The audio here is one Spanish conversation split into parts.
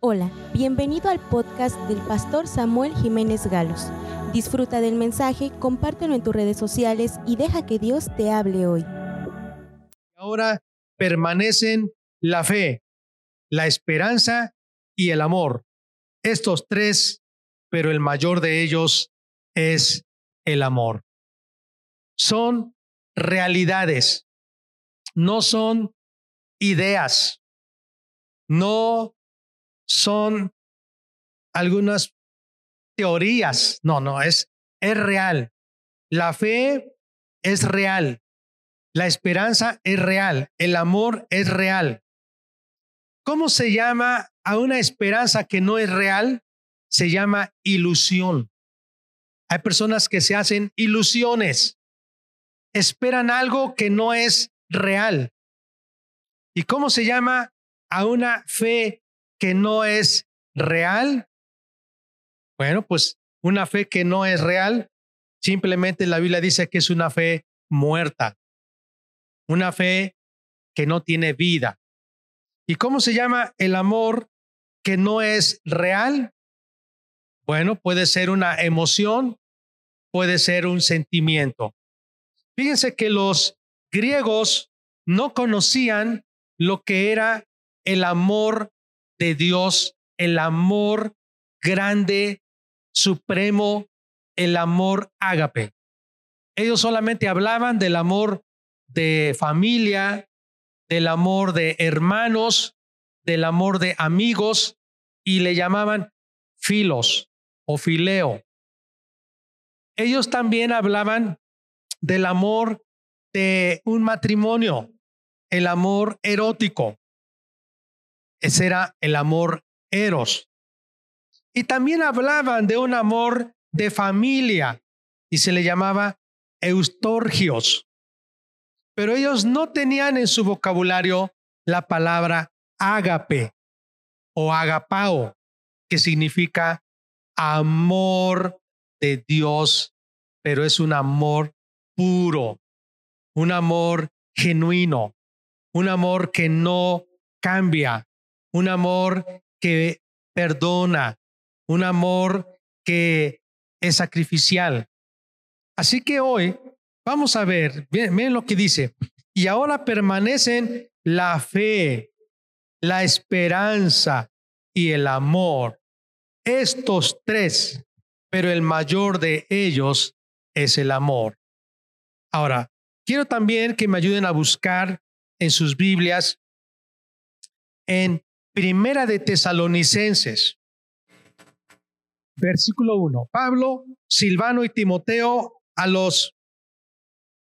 Hola, bienvenido al podcast del pastor Samuel Jiménez Galos. Disfruta del mensaje, compártelo en tus redes sociales y deja que Dios te hable hoy. Ahora permanecen la fe, la esperanza y el amor. Estos tres, pero el mayor de ellos es el amor. Son realidades, no son ideas, no son algunas teorías, no, no, es, es real. La fe es real, la esperanza es real, el amor es real. ¿Cómo se llama a una esperanza que no es real? Se llama ilusión. Hay personas que se hacen ilusiones, esperan algo que no es real. ¿Y cómo se llama a una fe que no es real? Bueno, pues una fe que no es real, simplemente la Biblia dice que es una fe muerta, una fe que no tiene vida. ¿Y cómo se llama el amor que no es real? Bueno, puede ser una emoción, puede ser un sentimiento. Fíjense que los griegos no conocían lo que era el amor de Dios, el amor grande, supremo, el amor ágape. Ellos solamente hablaban del amor de familia, del amor de hermanos, del amor de amigos y le llamaban filos o fileo. Ellos también hablaban del amor de un matrimonio, el amor erótico. Ese era el amor eros. Y también hablaban de un amor de familia y se le llamaba eustorgios. Pero ellos no tenían en su vocabulario la palabra ágape o agapao, que significa amor de Dios, pero es un amor puro, un amor genuino, un amor que no cambia, un amor que perdona, un amor que es sacrificial. Así que hoy vamos a ver, miren, lo que dice, y ahora permanecen la fe, la esperanza y el amor. Estos tres, pero el mayor de ellos es el amor. Ahora, quiero también que me ayuden a buscar en sus Biblias en Primera de Tesalonicenses, versículo 1. Pablo, Silvano y Timoteo a los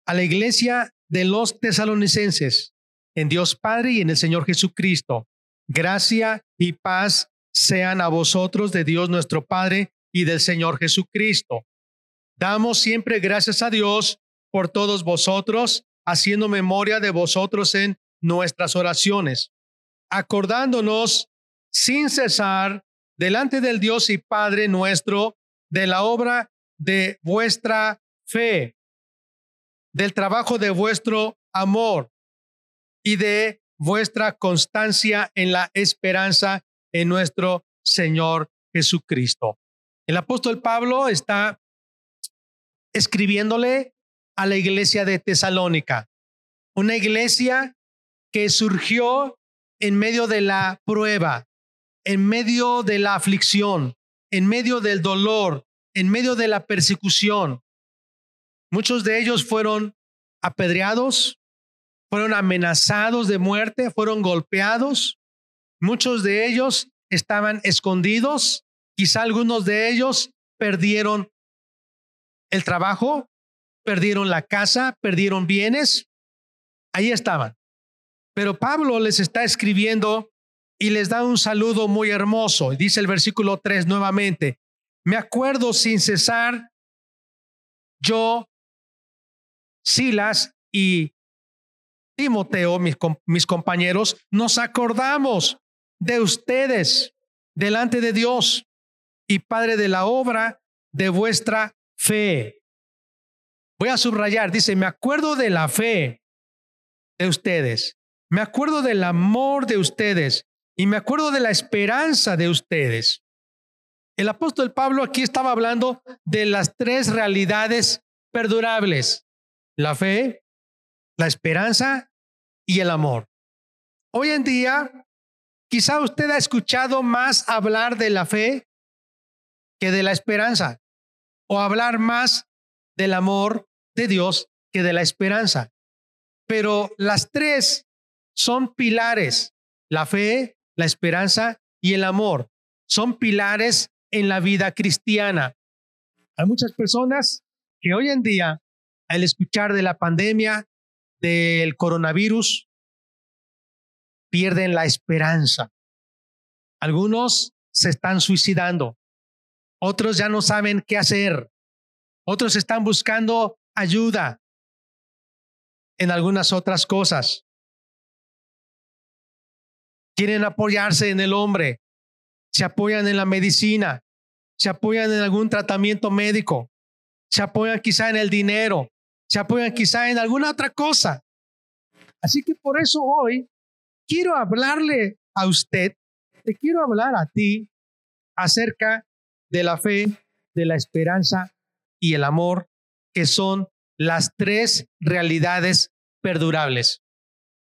a la iglesia de los tesalonicenses, en Dios Padre y en el Señor Jesucristo. Gracia y paz sean a vosotros de Dios nuestro Padre y del Señor Jesucristo. Damos siempre gracias a Dios por todos vosotros, haciendo memoria de vosotros en nuestras oraciones acordándonos sin cesar delante del Dios y Padre nuestro de la obra de vuestra fe, del trabajo de vuestro amor y de vuestra constancia en la esperanza en nuestro Señor Jesucristo. El apóstol Pablo está escribiéndole a la iglesia de Tesalónica, una iglesia que surgió en medio de la prueba, en medio de la aflicción, en medio del dolor, en medio de la persecución. Muchos de ellos fueron apedreados, fueron amenazados de muerte, fueron golpeados. Muchos de ellos estaban escondidos. Quizá algunos de ellos perdieron el trabajo, perdieron la casa, perdieron bienes. Ahí estaban. Pero Pablo les está escribiendo y les da un saludo muy hermoso. Dice el versículo 3 nuevamente, me acuerdo sin cesar, yo, Silas y Timoteo, mis, mis compañeros, nos acordamos de ustedes delante de Dios y Padre de la obra de vuestra fe. Voy a subrayar, dice, me acuerdo de la fe de ustedes me acuerdo del amor de ustedes y me acuerdo de la esperanza de ustedes. El apóstol Pablo aquí estaba hablando de las tres realidades perdurables, la fe, la esperanza y el amor. Hoy en día, quizá usted ha escuchado más hablar de la fe que de la esperanza, o hablar más del amor de Dios que de la esperanza. Pero las tres son pilares, la fe, la esperanza y el amor. Son pilares en la vida cristiana. Hay muchas personas que hoy en día, al escuchar de la pandemia, del coronavirus, pierden la esperanza. Algunos se están suicidando, otros ya no saben qué hacer, otros están buscando ayuda en algunas otras cosas. Quieren apoyarse en el hombre, se apoyan en la medicina, se apoyan en algún tratamiento médico, se apoyan quizá en el dinero, se apoyan quizá en alguna otra cosa. Así que por eso hoy quiero hablarle a usted, te quiero hablar a ti acerca de la fe, de la esperanza y el amor, que son las tres realidades perdurables.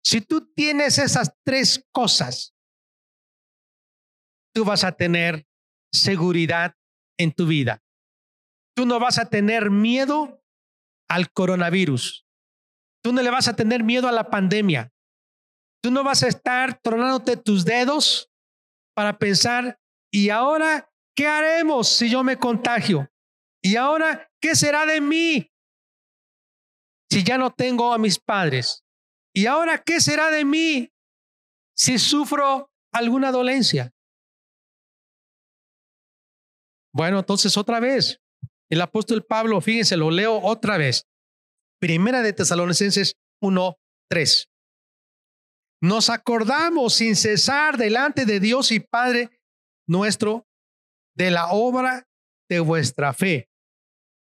Si tú tienes esas tres cosas, tú vas a tener seguridad en tu vida. Tú no vas a tener miedo al coronavirus. Tú no le vas a tener miedo a la pandemia. Tú no vas a estar tronándote tus dedos para pensar, ¿y ahora qué haremos si yo me contagio? ¿Y ahora qué será de mí si ya no tengo a mis padres? ¿Y ahora qué será de mí si sufro alguna dolencia? Bueno, entonces otra vez, el apóstol Pablo, fíjense, lo leo otra vez. Primera de Tesalonicenses 1, 3. Nos acordamos sin cesar delante de Dios y Padre nuestro de la obra de vuestra fe,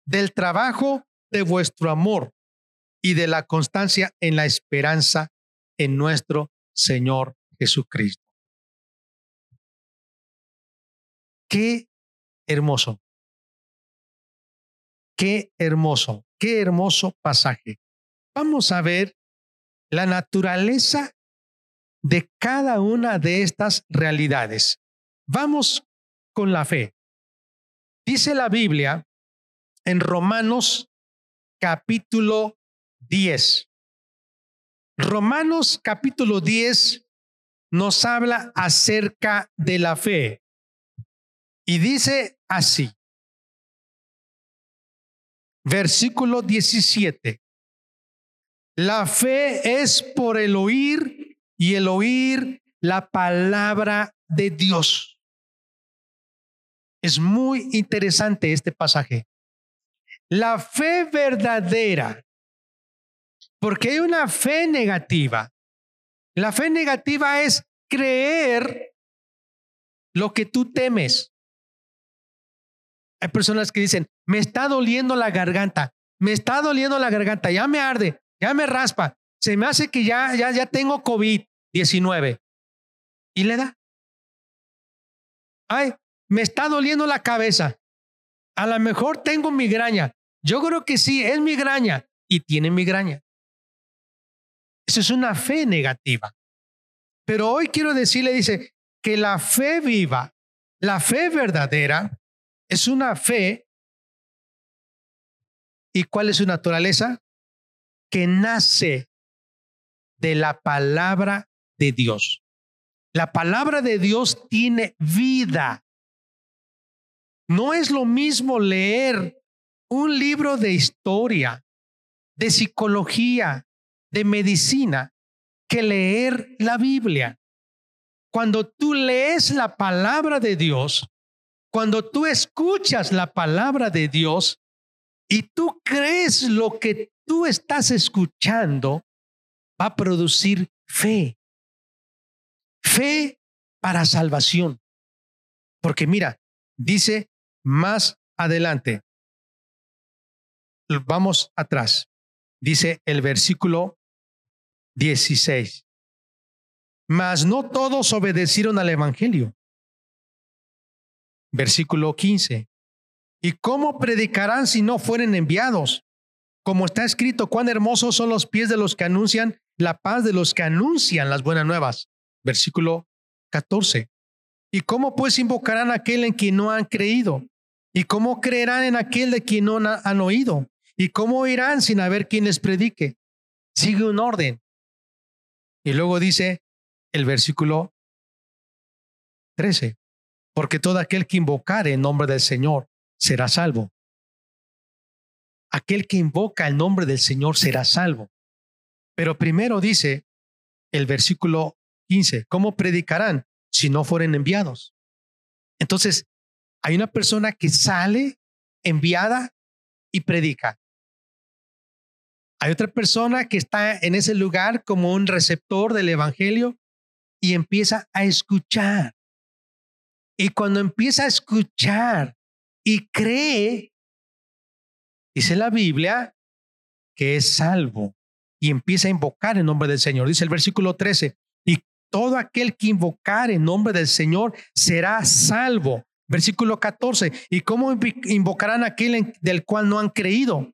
del trabajo de vuestro amor y de la constancia en la esperanza en nuestro Señor Jesucristo. Qué hermoso. Qué hermoso, qué hermoso pasaje. Vamos a ver la naturaleza de cada una de estas realidades. Vamos con la fe. Dice la Biblia en Romanos capítulo 10. Romanos capítulo 10 nos habla acerca de la fe y dice así. Versículo 17. La fe es por el oír y el oír la palabra de Dios. Es muy interesante este pasaje. La fe verdadera porque hay una fe negativa. La fe negativa es creer lo que tú temes. Hay personas que dicen, me está doliendo la garganta, me está doliendo la garganta, ya me arde, ya me raspa, se me hace que ya, ya, ya tengo COVID-19. Y le da. Ay, me está doliendo la cabeza. A lo mejor tengo migraña. Yo creo que sí, es migraña y tiene migraña. Eso es una fe negativa. Pero hoy quiero decirle, dice, que la fe viva, la fe verdadera, es una fe. ¿Y cuál es su naturaleza? Que nace de la palabra de Dios. La palabra de Dios tiene vida. No es lo mismo leer un libro de historia, de psicología, de medicina que leer la Biblia. Cuando tú lees la palabra de Dios, cuando tú escuchas la palabra de Dios y tú crees lo que tú estás escuchando, va a producir fe. Fe para salvación. Porque mira, dice más adelante, vamos atrás, dice el versículo 16. mas no todos obedecieron al Evangelio. Versículo 15. ¿Y cómo predicarán si no fueren enviados? Como está escrito, cuán hermosos son los pies de los que anuncian la paz de los que anuncian las buenas nuevas. Versículo 14. ¿Y cómo pues invocarán a aquel en quien no han creído? ¿Y cómo creerán en aquel de quien no han oído? ¿Y cómo irán sin haber quien les predique? Sigue un orden. Y luego dice el versículo 13, porque todo aquel que invocare en nombre del Señor será salvo. Aquel que invoca el nombre del Señor será salvo. Pero primero dice el versículo 15, ¿cómo predicarán si no fueren enviados? Entonces, hay una persona que sale enviada y predica. Hay otra persona que está en ese lugar como un receptor del Evangelio y empieza a escuchar. Y cuando empieza a escuchar y cree, dice la Biblia, que es salvo y empieza a invocar en nombre del Señor. Dice el versículo 13, y todo aquel que invocar en nombre del Señor será salvo. Versículo 14, ¿y cómo invocarán aquel del cual no han creído?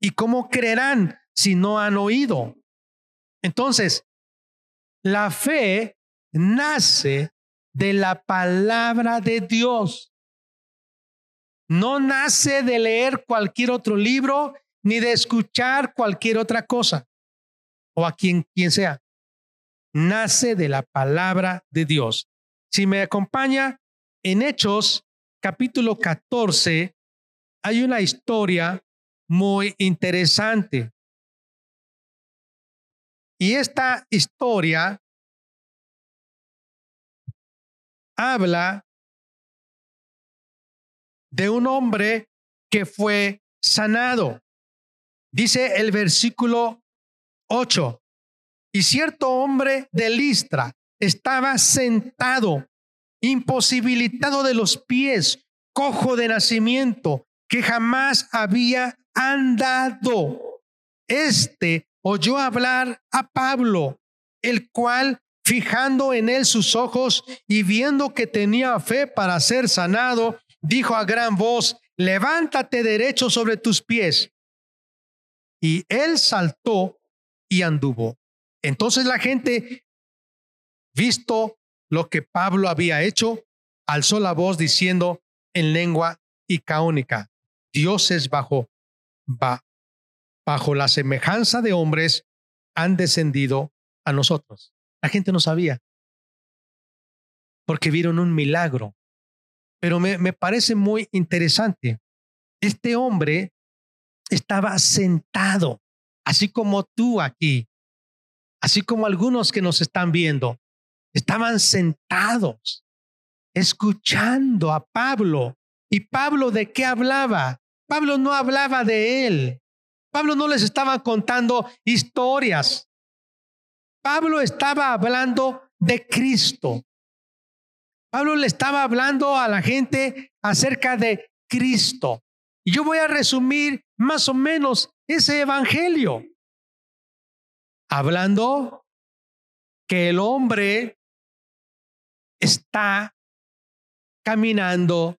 ¿Y cómo creerán si no han oído? Entonces, la fe nace de la palabra de Dios. No nace de leer cualquier otro libro ni de escuchar cualquier otra cosa o a quien, quien sea. Nace de la palabra de Dios. Si me acompaña en Hechos capítulo 14, hay una historia muy interesante. Y esta historia habla de un hombre que fue sanado. Dice el versículo 8. Y cierto hombre de Listra estaba sentado, imposibilitado de los pies, cojo de nacimiento, que jamás había andado. Este oyó hablar a Pablo, el cual, fijando en él sus ojos y viendo que tenía fe para ser sanado, dijo a gran voz, levántate derecho sobre tus pies. Y él saltó y anduvo. Entonces la gente, visto lo que Pablo había hecho, alzó la voz diciendo en lengua icaónica, dioses bajo, bajo la semejanza de hombres han descendido a nosotros. La gente no sabía, porque vieron un milagro. Pero me, me parece muy interesante. Este hombre estaba sentado así como tú aquí, así como algunos que nos están viendo, estaban sentados escuchando a Pablo. ¿Y Pablo de qué hablaba? Pablo no hablaba de él. Pablo no les estaba contando historias. Pablo estaba hablando de Cristo. Pablo le estaba hablando a la gente acerca de Cristo. Y yo voy a resumir más o menos ese evangelio. Hablando que el hombre está caminando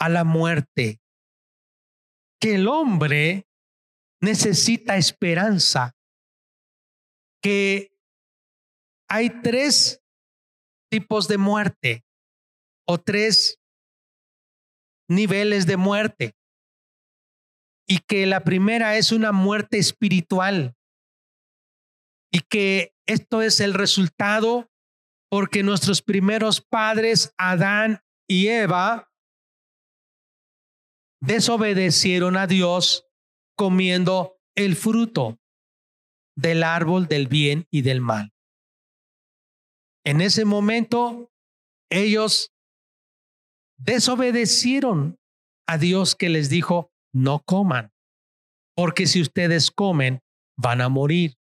a la muerte, que el hombre necesita esperanza, que hay tres tipos de muerte o tres niveles de muerte. Y que la primera es una muerte espiritual. Y que esto es el resultado porque nuestros primeros padres, Adán y Eva, desobedecieron a Dios comiendo el fruto del árbol del bien y del mal. En ese momento, ellos desobedecieron a Dios que les dijo, no coman, porque si ustedes comen, van a morir.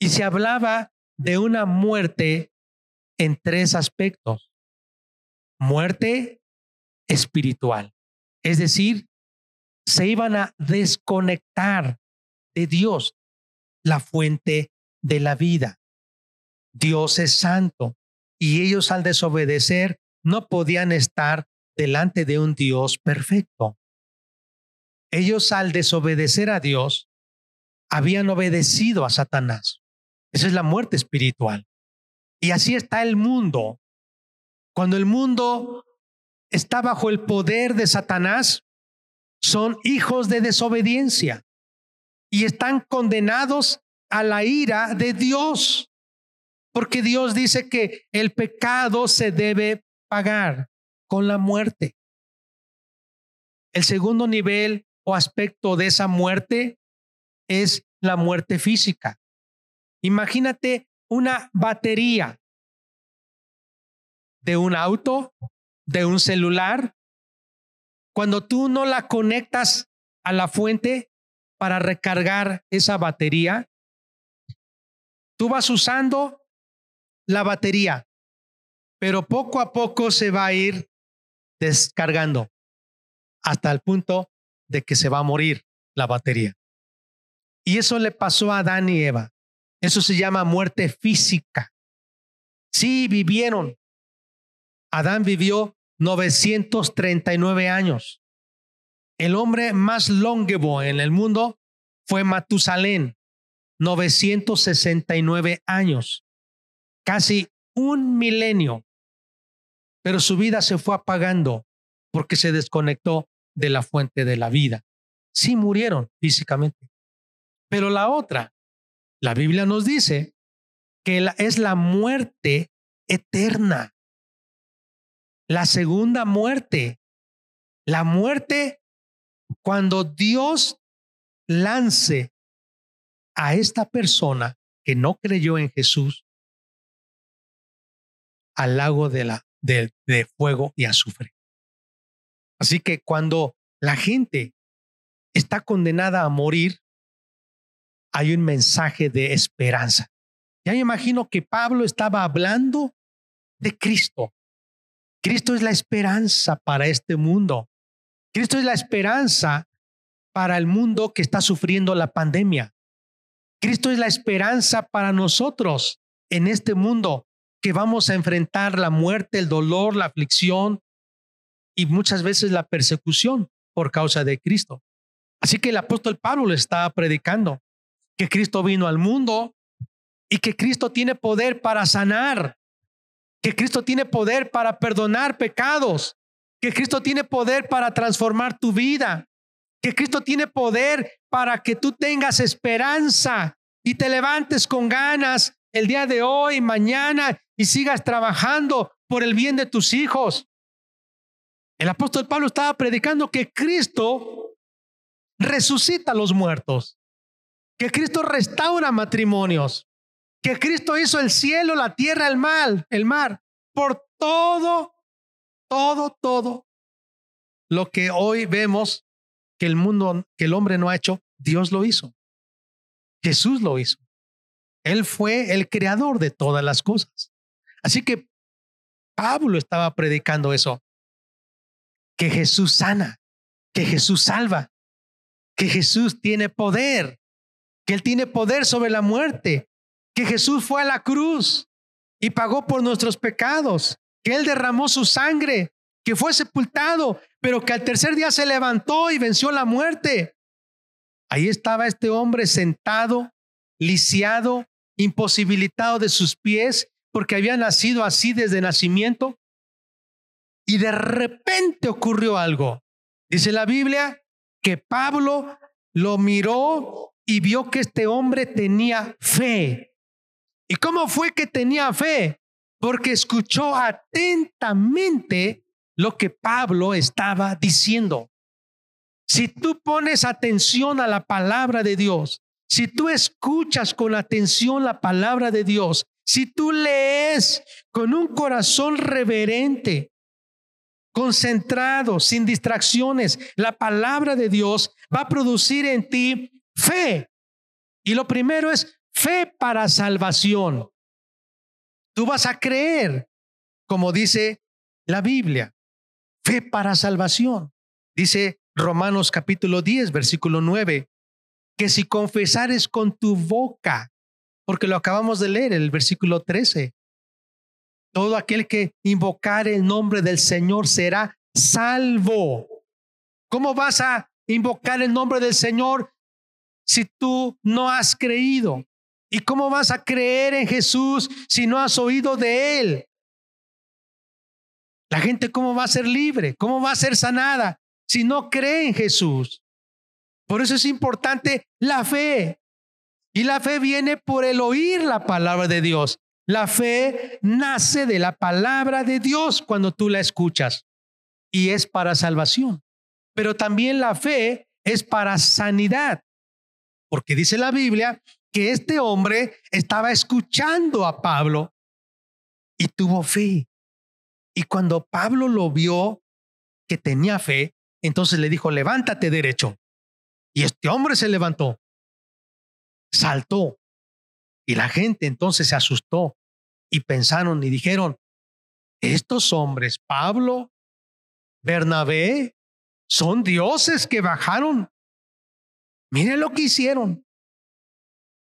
Y se hablaba de una muerte en tres aspectos. Muerte espiritual, es decir, se iban a desconectar de Dios, la fuente de la vida. Dios es santo y ellos al desobedecer no podían estar delante de un Dios perfecto. Ellos al desobedecer a Dios habían obedecido a Satanás. Esa es la muerte espiritual. Y así está el mundo. Cuando el mundo está bajo el poder de Satanás, son hijos de desobediencia y están condenados a la ira de Dios. Porque Dios dice que el pecado se debe pagar con la muerte. El segundo nivel o aspecto de esa muerte es la muerte física. Imagínate una batería de un auto, de un celular. Cuando tú no la conectas a la fuente para recargar esa batería, tú vas usando la batería, pero poco a poco se va a ir descargando hasta el punto de que se va a morir la batería. Y eso le pasó a Adán y Eva. Eso se llama muerte física. Sí, vivieron. Adán vivió 939 años. El hombre más longevo en el mundo fue Matusalén, 969 años. Casi un milenio. Pero su vida se fue apagando porque se desconectó de la fuente de la vida. Sí murieron físicamente. Pero la otra, la Biblia nos dice que es la muerte eterna. La segunda muerte. La muerte cuando Dios lance a esta persona que no creyó en Jesús al lago de, la, de, fuego y azufre. Así que cuando la gente está condenada a morir, hay un mensaje de esperanza. Ya me imagino que Pablo estaba hablando de Cristo. Cristo es la esperanza para este mundo. Cristo es la esperanza para el mundo que está sufriendo la pandemia. Cristo es la esperanza para nosotros en este mundo que vamos a enfrentar la muerte, el dolor, la aflicción y muchas veces la persecución por causa de Cristo. Así que el apóstol Pablo le estaba predicando que Cristo vino al mundo y que Cristo tiene poder para sanar, que Cristo tiene poder para perdonar pecados, que Cristo tiene poder para transformar tu vida, que Cristo tiene poder para que tú tengas esperanza y te levantes con ganas el día de hoy, mañana y sigas trabajando por el bien de tus hijos. El apóstol Pablo estaba predicando que Cristo resucita a los muertos que Cristo restaura matrimonios, que Cristo hizo el cielo, la tierra, el mar, el mar, por todo, todo, todo lo que hoy vemos que el mundo, que el hombre no ha hecho, Dios lo hizo. Jesús lo hizo. Él fue el creador de todas las cosas. Así que Pablo estaba predicando eso, que Jesús sana, que Jesús salva, que Jesús tiene poder, que Él tiene poder sobre la muerte, que Jesús fue a la cruz y pagó por nuestros pecados, que Él derramó su sangre, que fue sepultado, pero que al tercer día se levantó y venció la muerte. Ahí estaba este hombre sentado, lisiado, imposibilitado de sus pies, porque había nacido así desde nacimiento. Y de repente ocurrió algo. Dice la Biblia que Pablo lo miró y vio que este hombre tenía fe. ¿Y cómo fue que tenía fe? Porque escuchó atentamente lo que Pablo estaba diciendo. Si tú pones atención a la palabra de Dios, si tú escuchas con atención la palabra de Dios, si tú lees con un corazón reverente, concentrado, sin distracciones, la palabra de Dios va a producir en ti Fe. Y lo primero es fe para salvación. Tú vas a creer, como dice la Biblia, fe para salvación. Dice Romanos capítulo 10, versículo 9, que si confesares con tu boca porque lo acabamos de leer, el versículo 13. Todo aquel que invocar el nombre del Señor será salvo. ¿Cómo vas a invocar el nombre del Señor si tú no has creído? ¿Y cómo vas a creer en Jesús si no has oído de Él? La gente, ¿cómo va a ser libre? ¿Cómo va a ser sanada si no cree en Jesús? Por eso es importante la fe. Y la fe viene por el oír la palabra de Dios. La fe nace de la palabra de Dios cuando tú la escuchas y es para salvación. Pero también la fe es para sanidad, porque dice la Biblia que este hombre estaba escuchando a Pablo y tuvo fe. Y cuando Pablo lo vio que tenía fe, entonces le dijo, levántate derecho. Y este hombre se levantó, saltó. Y la gente entonces se asustó y pensaron y dijeron, estos hombres, Pablo, Bernabé, son dioses que bajaron. Miren lo que hicieron.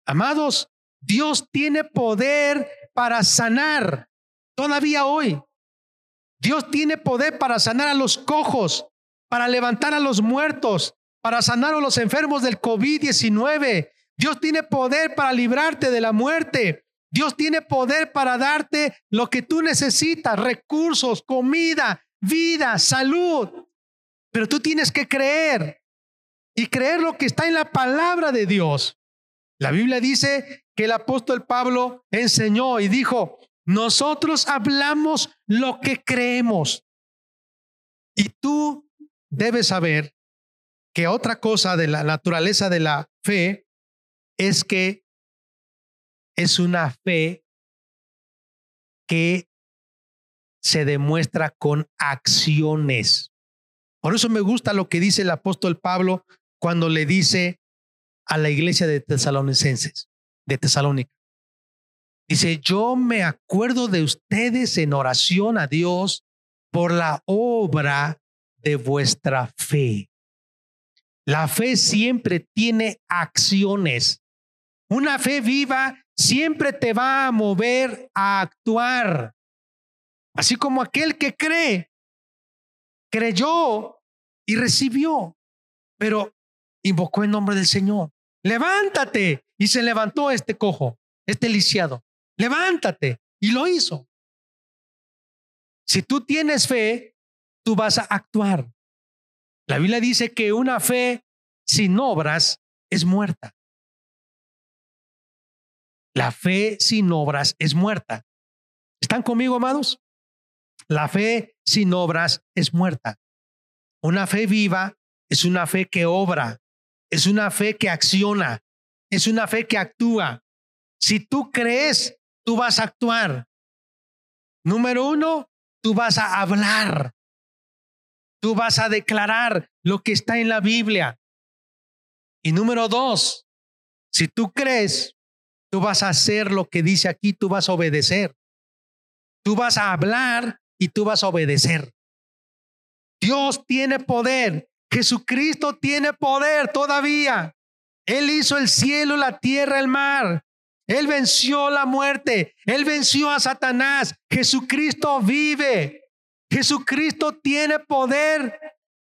Amados, Dios tiene poder para sanar todavía hoy. Dios tiene poder para sanar a los cojos, para levantar a los muertos, para sanar a los enfermos del COVID-19. Dios tiene poder para librarte de la muerte. Dios tiene poder para darte lo que tú necesitas, recursos, comida, vida, salud. Pero tú tienes que creer y creer lo que está en la palabra de Dios. La Biblia dice que el apóstol Pablo enseñó y dijo, nosotros hablamos lo que creemos. Y tú debes saber que otra cosa de la naturaleza de la fe es que es una fe que se demuestra con acciones. Por eso me gusta lo que dice el apóstol Pablo cuando le dice a la iglesia de tesalonicenses, de Tesalónica. Dice, yo me acuerdo de ustedes en oración a Dios por la obra de vuestra fe. La fe siempre tiene acciones. Una fe viva siempre te va a mover a actuar. Así como aquel que cree, creyó y recibió, pero invocó el nombre del Señor. Levántate. Y se levantó este cojo, este lisiado. Levántate. Y lo hizo. Si tú tienes fe, tú vas a actuar. La Biblia dice que una fe sin obras es muerta. La fe sin obras es muerta. ¿Están conmigo, amados? La fe sin obras es muerta. Una fe viva es una fe que obra, es una fe que acciona, es una fe que actúa. Si tú crees, tú vas a actuar. Número uno, tú vas a hablar. Tú vas a declarar lo que está en la Biblia. Y número dos, si tú crees, tú vas a hacer lo que dice aquí, tú vas a obedecer. Tú vas a hablar y tú vas a obedecer. Dios tiene poder. Jesucristo tiene poder todavía. Él hizo el cielo, la tierra, el mar. Él venció la muerte. Él venció a Satanás. Jesucristo vive. Jesucristo tiene poder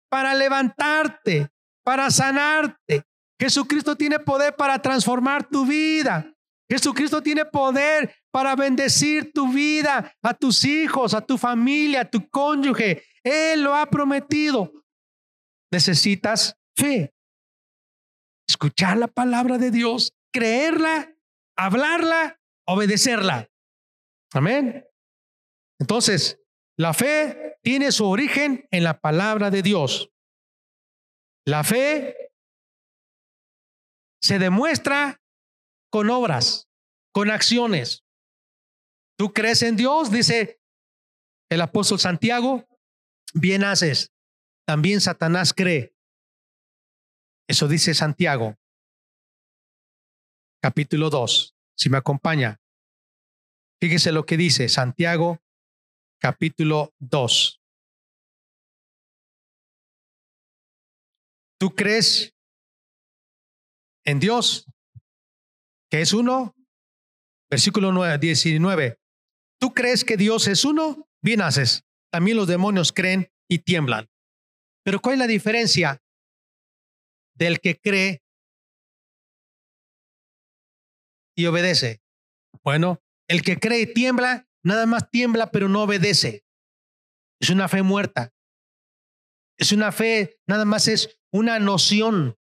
para levantarte, para sanarte. Jesucristo tiene poder para transformar tu vida. Jesucristo tiene poder para bendecir tu vida, a tus hijos, a tu familia, a tu cónyuge. Él lo ha prometido. Necesitas fe. Escuchar la palabra de Dios, creerla, hablarla, obedecerla. Amén. Entonces, la fe tiene su origen en la palabra de Dios. La fe se demuestra con obras, con acciones. ¿Tú crees en Dios? Dice el apóstol Santiago, bien haces. También Satanás cree. Eso dice Santiago, capítulo 2. Si me acompaña, fíjese lo que dice Santiago, capítulo 2. ¿Tú crees en Dios? que es uno, Versículo 9, 19. ¿Tú crees que Dios es uno? Bien haces. También los demonios creen y tiemblan. Pero ¿cuál es la diferencia del que cree y obedece? Bueno, el que cree y tiembla, nada más tiembla, pero no obedece. Es una fe muerta. Es una fe, nada más es una noción.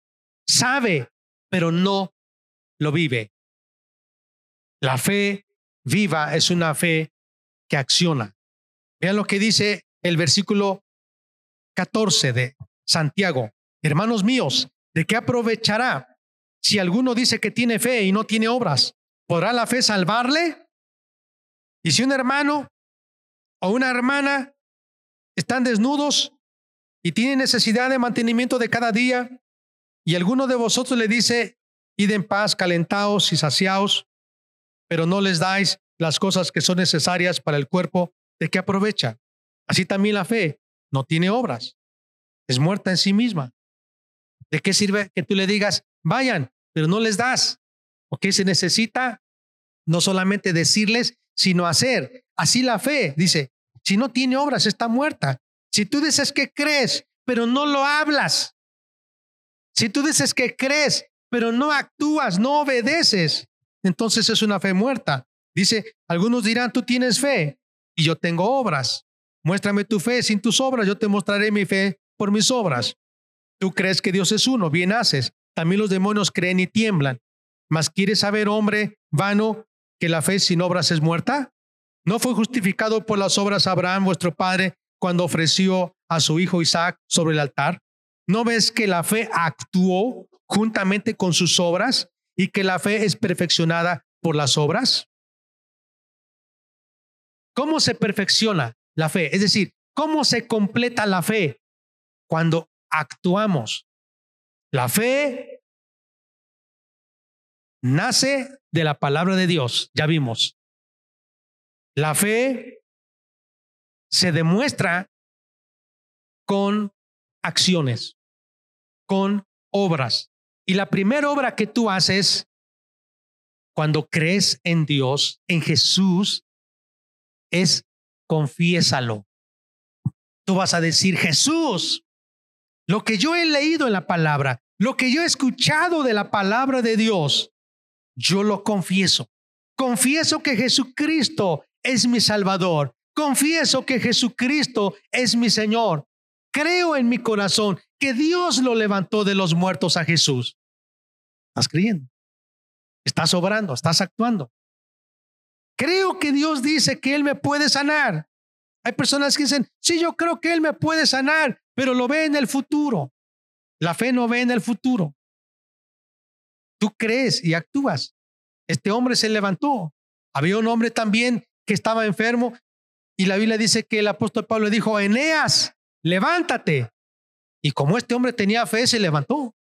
Sabe, pero no lo vive. La fe viva es una fe que acciona. Vean lo que dice el versículo 14 de Santiago. Hermanos míos, ¿de qué aprovechará si alguno dice que tiene fe y no tiene obras? ¿Podrá la fe salvarle? Y si un hermano o una hermana están desnudos y tienen necesidad de mantenimiento de cada día, y alguno de vosotros le dice, id en paz, calentaos y saciaos, pero no les dais las cosas que son necesarias para el cuerpo, ¿de qué aprovecha? Así también la fe no tiene obras, es muerta en sí misma. ¿De qué sirve que tú le digas, vayan, pero no les das? Porque se necesita no solamente decirles, sino hacer. Así la fe, dice, si no tiene obras, está muerta. Si tú dices que crees, pero no lo hablas. Si tú dices que crees, pero no actúas, no obedeces, entonces es una fe muerta. Dice, algunos dirán, tú tienes fe y yo tengo obras. Muéstrame tu fe sin tus obras, yo te mostraré mi fe por mis obras. Tú crees que Dios es uno, bien haces. También los demonios creen y tiemblan. Mas quieres saber, hombre vano, que la fe sin obras es muerta? ¿No fue justificado por las obras Abraham, vuestro padre, cuando ofreció a su hijo Isaac sobre el altar? ¿No ves que la fe actuó juntamente con sus obras y que la fe es perfeccionada por las obras? ¿Cómo se perfecciona la fe? Es decir, ¿cómo se completa la fe? Cuando actuamos. La fe nace de la palabra de Dios, ya vimos. La fe se demuestra con acciones, con obras. Y la primera obra que tú haces cuando crees en Dios, en Jesús, es confiésalo. Tú vas a decir, Jesús, lo que yo he leído en la palabra, lo que yo he escuchado de la palabra de Dios, yo lo confieso. Confieso que Jesucristo es mi Salvador. Confieso que Jesucristo es mi Señor. Creo en mi corazón que Dios lo levantó de los muertos a Jesús. Estás creyendo. Estás obrando, estás actuando. Creo que Dios dice que Él me puede sanar. Hay personas que dicen, sí, yo creo que Él me puede sanar, pero lo ve en el futuro. La fe no ve en el futuro. Tú crees y actúas. Este hombre se levantó. Había un hombre también que estaba enfermo y la Biblia dice que el apóstol Pablo dijo, Eneas, levántate. Y como este hombre tenía fe, se levantó.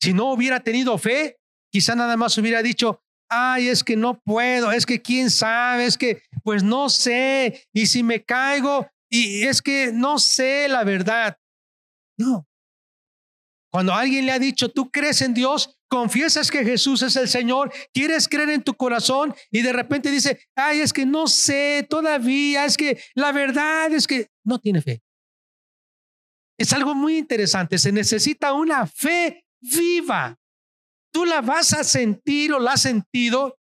Si no hubiera tenido fe, quizá nada más hubiera dicho, ay, es que no puedo, es que quién sabe, es que pues no sé, y si me caigo, y es que no sé la verdad. No. Cuando alguien le ha dicho, tú crees en Dios, confiesas que Jesús es el Señor, quieres creer en tu corazón y de repente dice, ay, es que no sé todavía, es que la verdad es que no tiene fe. Es algo muy interesante, se necesita una fe viva. Tú la vas a sentir o la has sentido.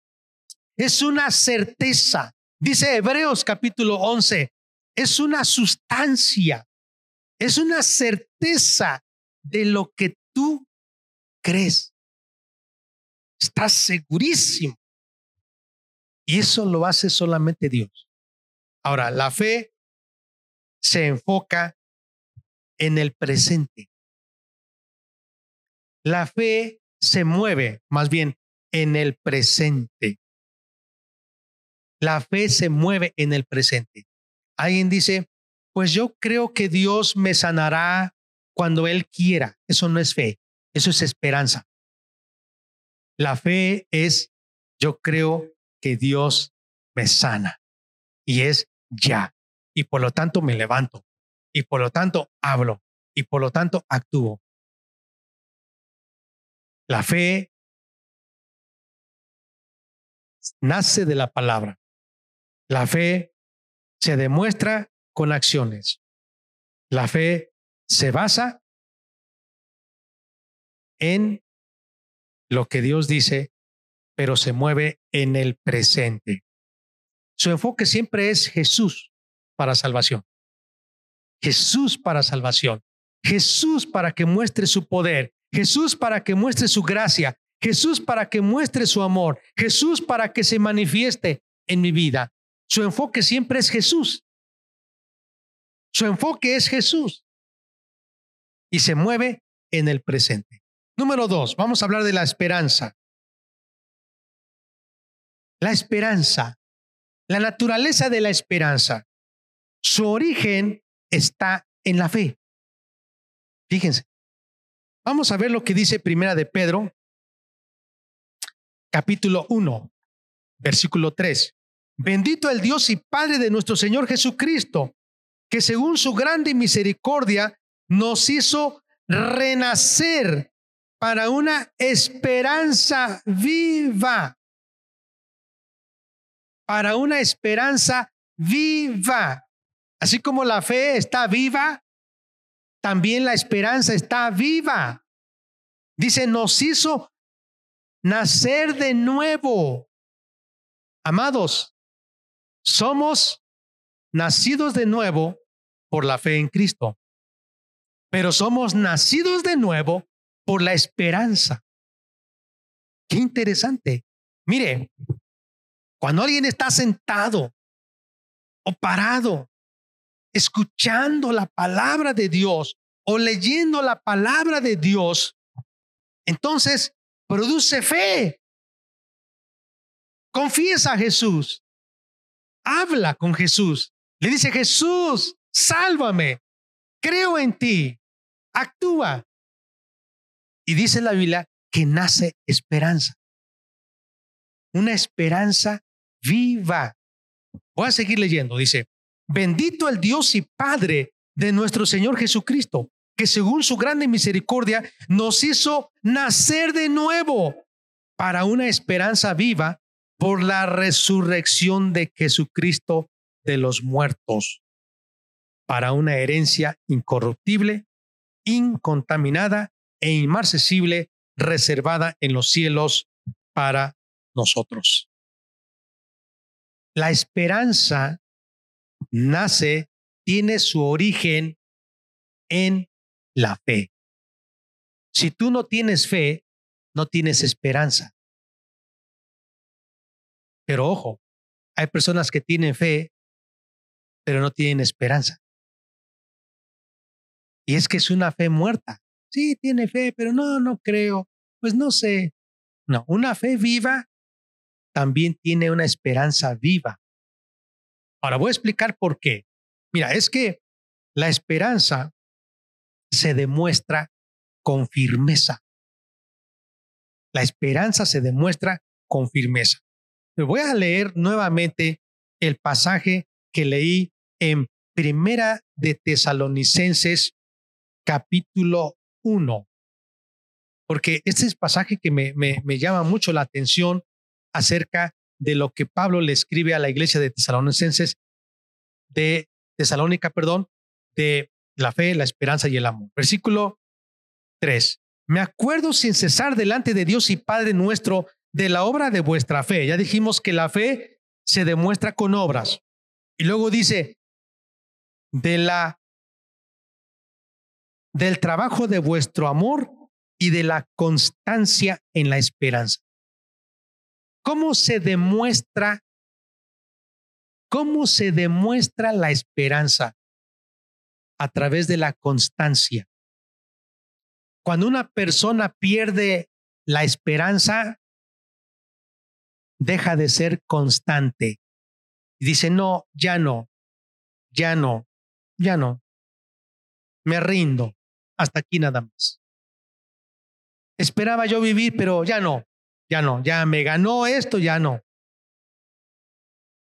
Es una certeza. Dice Hebreos capítulo 11, es una sustancia, es una certeza de lo que tú crees. Estás segurísimo. Y eso lo hace solamente Dios. Ahora, la fe se enfoca en el presente. La fe se mueve más bien en el presente. La fe se mueve en el presente. Alguien dice, pues yo creo que Dios me sanará cuando Él quiera. Eso no es fe, eso es esperanza. La fe es, yo creo que Dios me sana y es ya. Y por lo tanto me levanto y por lo tanto hablo y por lo tanto actúo. La fe nace de la palabra. La fe se demuestra con acciones. La fe se basa en lo que Dios dice, pero se mueve en el presente. Su enfoque siempre es Jesús para salvación. Jesús para salvación. Jesús para que muestre su poder. Jesús para que muestre su gracia. Jesús para que muestre su amor. Jesús para que se manifieste en mi vida. Su enfoque siempre es Jesús. Su enfoque es Jesús. Y se mueve en el presente. Número dos, vamos a hablar de la esperanza. La esperanza, la naturaleza de la esperanza. Su origen está en la fe. Fíjense. Vamos a ver lo que dice Primera de Pedro, capítulo 1, versículo 3. Bendito el Dios y Padre de nuestro Señor Jesucristo, que según su grande misericordia nos hizo renacer para una esperanza viva. Para una esperanza viva. Así como la fe está viva, también la esperanza está viva. Dice, nos hizo nacer de nuevo. Amados, somos nacidos de nuevo por la fe en Cristo, pero somos nacidos de nuevo por la esperanza. Qué interesante. Mire, cuando alguien está sentado o parado, escuchando la palabra de Dios o leyendo la palabra de Dios, entonces produce fe. Confiesa a Jesús. Habla con Jesús. Le dice, Jesús, sálvame, creo en ti, actúa. Y dice la Biblia que nace esperanza. Una esperanza viva. Voy a seguir leyendo. Dice, bendito el Dios y Padre de nuestro Señor Jesucristo, que según su grande misericordia nos hizo nacer de nuevo para una esperanza viva por la resurrección de Jesucristo de los muertos para una herencia incorruptible, incontaminada e inmarcesible, reservada en los cielos para nosotros. La esperanza nace, tiene su origen en la fe. Si tú no tienes fe, no tienes esperanza. Pero ojo, hay personas que tienen fe, pero no tienen esperanza. Y es que es una fe muerta. Sí, tiene fe, pero no, no creo. Pues no sé. No, una fe viva también tiene una esperanza viva. Ahora voy a explicar por qué. Mira, es que la esperanza se demuestra con firmeza. La esperanza se demuestra con firmeza. voy a leer nuevamente el pasaje que leí en Primera de Tesalonicenses capítulo 1, porque este es pasaje que me, me, llama mucho la atención acerca de lo que Pablo le escribe a la iglesia de Tesalonicenses, de Tesalónica, perdón, de la fe, la esperanza y el amor. Versículo 3. Me acuerdo sin cesar delante de Dios y Padre nuestro de la obra de vuestra fe. Ya dijimos que la fe se demuestra con obras. Y luego dice, de la del trabajo de vuestro amor y de la constancia en la esperanza. ¿Cómo se demuestra cómo se demuestra la esperanza? A través de la constancia. Cuando una persona pierde la esperanza, deja de ser constante. Dice, no, ya no, ya no, ya no. Me rindo hasta aquí nada más. Esperaba yo vivir, pero ya no, ya no, ya me ganó esto, ya no.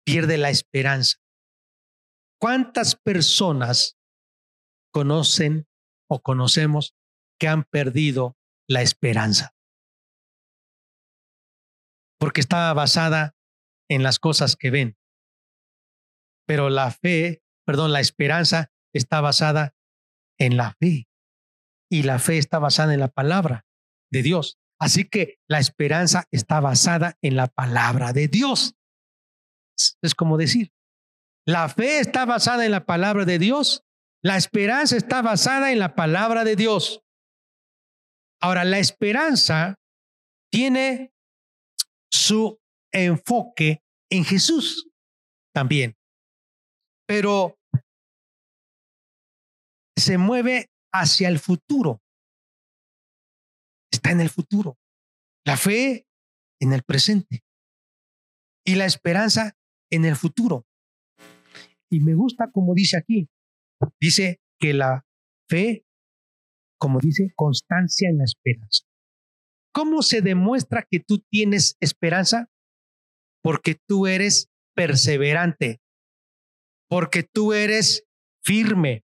Pierde la esperanza. ¿Cuántas personas conocen o conocemos que han perdido la esperanza? Porque estaba basada en las cosas que ven. Pero la fe, perdón, la esperanza está basada en la fe. Y la fe está basada en la palabra de Dios. Así que la esperanza está basada en la palabra de Dios. Es como decir, la fe está basada en la palabra de Dios, la esperanza está basada en la palabra de Dios. Ahora, la esperanza tiene su enfoque en Jesús también, pero se mueve hacia el futuro. Está en el futuro. La fe en el presente y la esperanza en el futuro. Y me gusta como dice aquí, dice que la fe, como dice, constancia en la esperanza. ¿Cómo se demuestra que tú tienes esperanza? Porque tú eres perseverante, porque tú eres firme,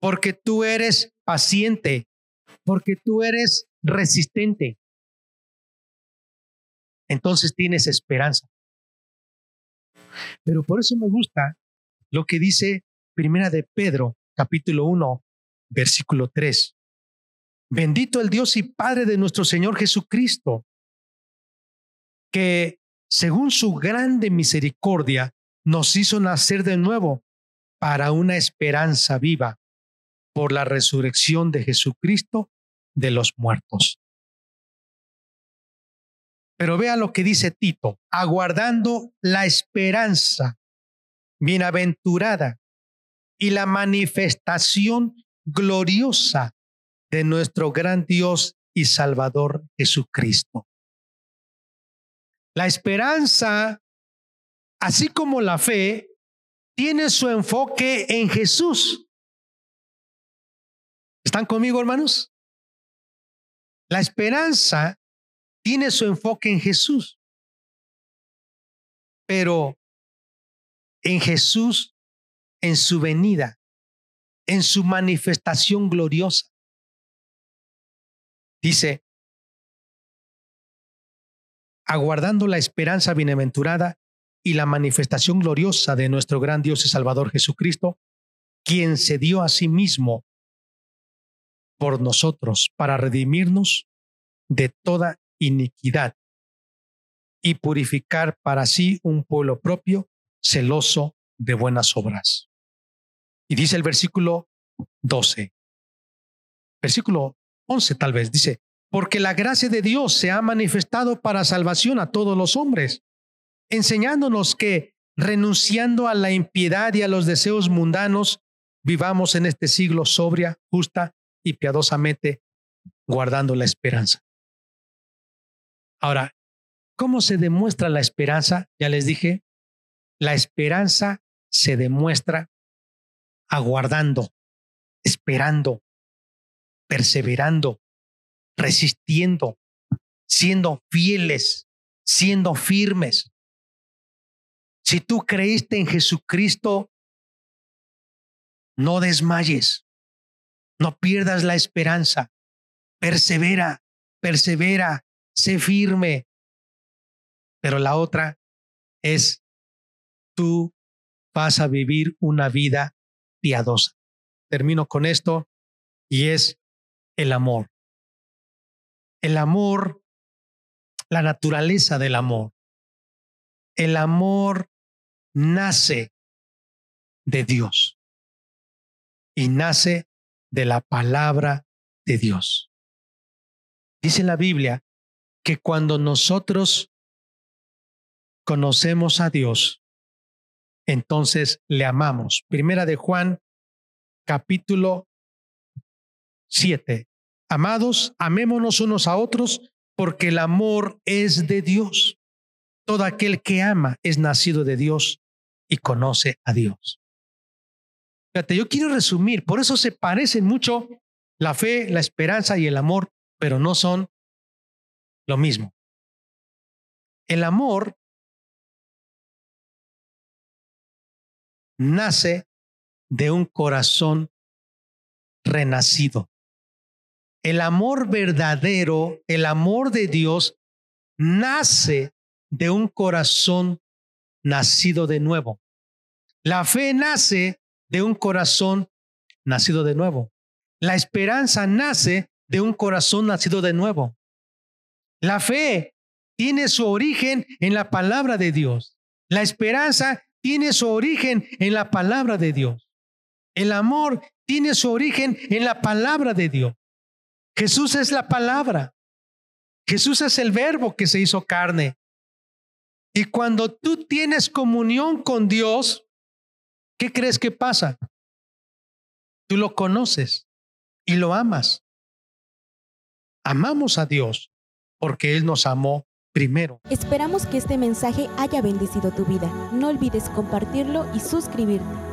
porque tú eres paciente, porque tú eres resistente. Entonces tienes esperanza. Pero por eso me gusta lo que dice Primera de Pedro, capítulo 1, versículo 3. Bendito el Dios y Padre de nuestro Señor Jesucristo, que según su grande misericordia nos hizo nacer de nuevo para una esperanza viva por la resurrección de Jesucristo de los muertos. Pero vea lo que dice Tito, aguardando la esperanza bienaventurada y la manifestación gloriosa de nuestro gran Dios y Salvador Jesucristo. La esperanza, así como la fe, tiene su enfoque en Jesús. ¿Están conmigo, hermanos? La esperanza tiene su enfoque en Jesús. Pero en Jesús, en su venida, en su manifestación gloriosa. Dice, aguardando la esperanza bienaventurada y la manifestación gloriosa de nuestro gran Dios y Salvador Jesucristo, quien se dio a sí mismo por nosotros para redimirnos de toda iniquidad y purificar para sí un pueblo propio celoso de buenas obras. Y dice el versículo 12, versículo 11 tal vez, dice, porque la gracia de Dios se ha manifestado para salvación a todos los hombres, enseñándonos que renunciando a la impiedad y a los deseos mundanos, vivamos en este siglo sobria, justa y piadosamente, guardando la esperanza. Ahora, ¿cómo se demuestra la esperanza? Ya les dije, la esperanza se demuestra aguardando, esperando, perseverando, resistiendo, siendo fieles, siendo firmes. Si tú creíste en Jesucristo, no desmayes, no pierdas la esperanza, persevera, persevera, sé firme. Pero la otra es tú vas a vivir una vida piadosa. Termino con esto y es el amor. El amor, la naturaleza del amor. El amor nace de Dios y nace de la palabra de Dios. Dice la Biblia que cuando nosotros conocemos a Dios, entonces le amamos. Primera de Juan, capítulo 7. Amados, amémonos unos a otros porque el amor es de Dios. Todo aquel que ama es nacido de Dios y conoce a Dios. Fíjate, yo quiero resumir, por eso se parecen mucho la fe, la esperanza y el amor, pero no son lo mismo. El amor nace de un corazón renacido. El amor verdadero, el amor de Dios, nace de un corazón nacido de nuevo. La fe nace de un corazón nacido de nuevo. La esperanza nace de un corazón nacido de nuevo. La fe tiene su origen en la palabra de Dios. La esperanza tiene su origen en la palabra de Dios. El amor tiene su origen en la palabra de Dios. Jesús es la palabra. Jesús es el verbo que se hizo carne. Y cuando tú tienes comunión con Dios, ¿qué crees que pasa? Tú lo conoces y lo amas. Amamos a Dios porque Él nos amó primero. Esperamos que este mensaje haya bendecido tu vida. No olvides compartirlo y suscribirte.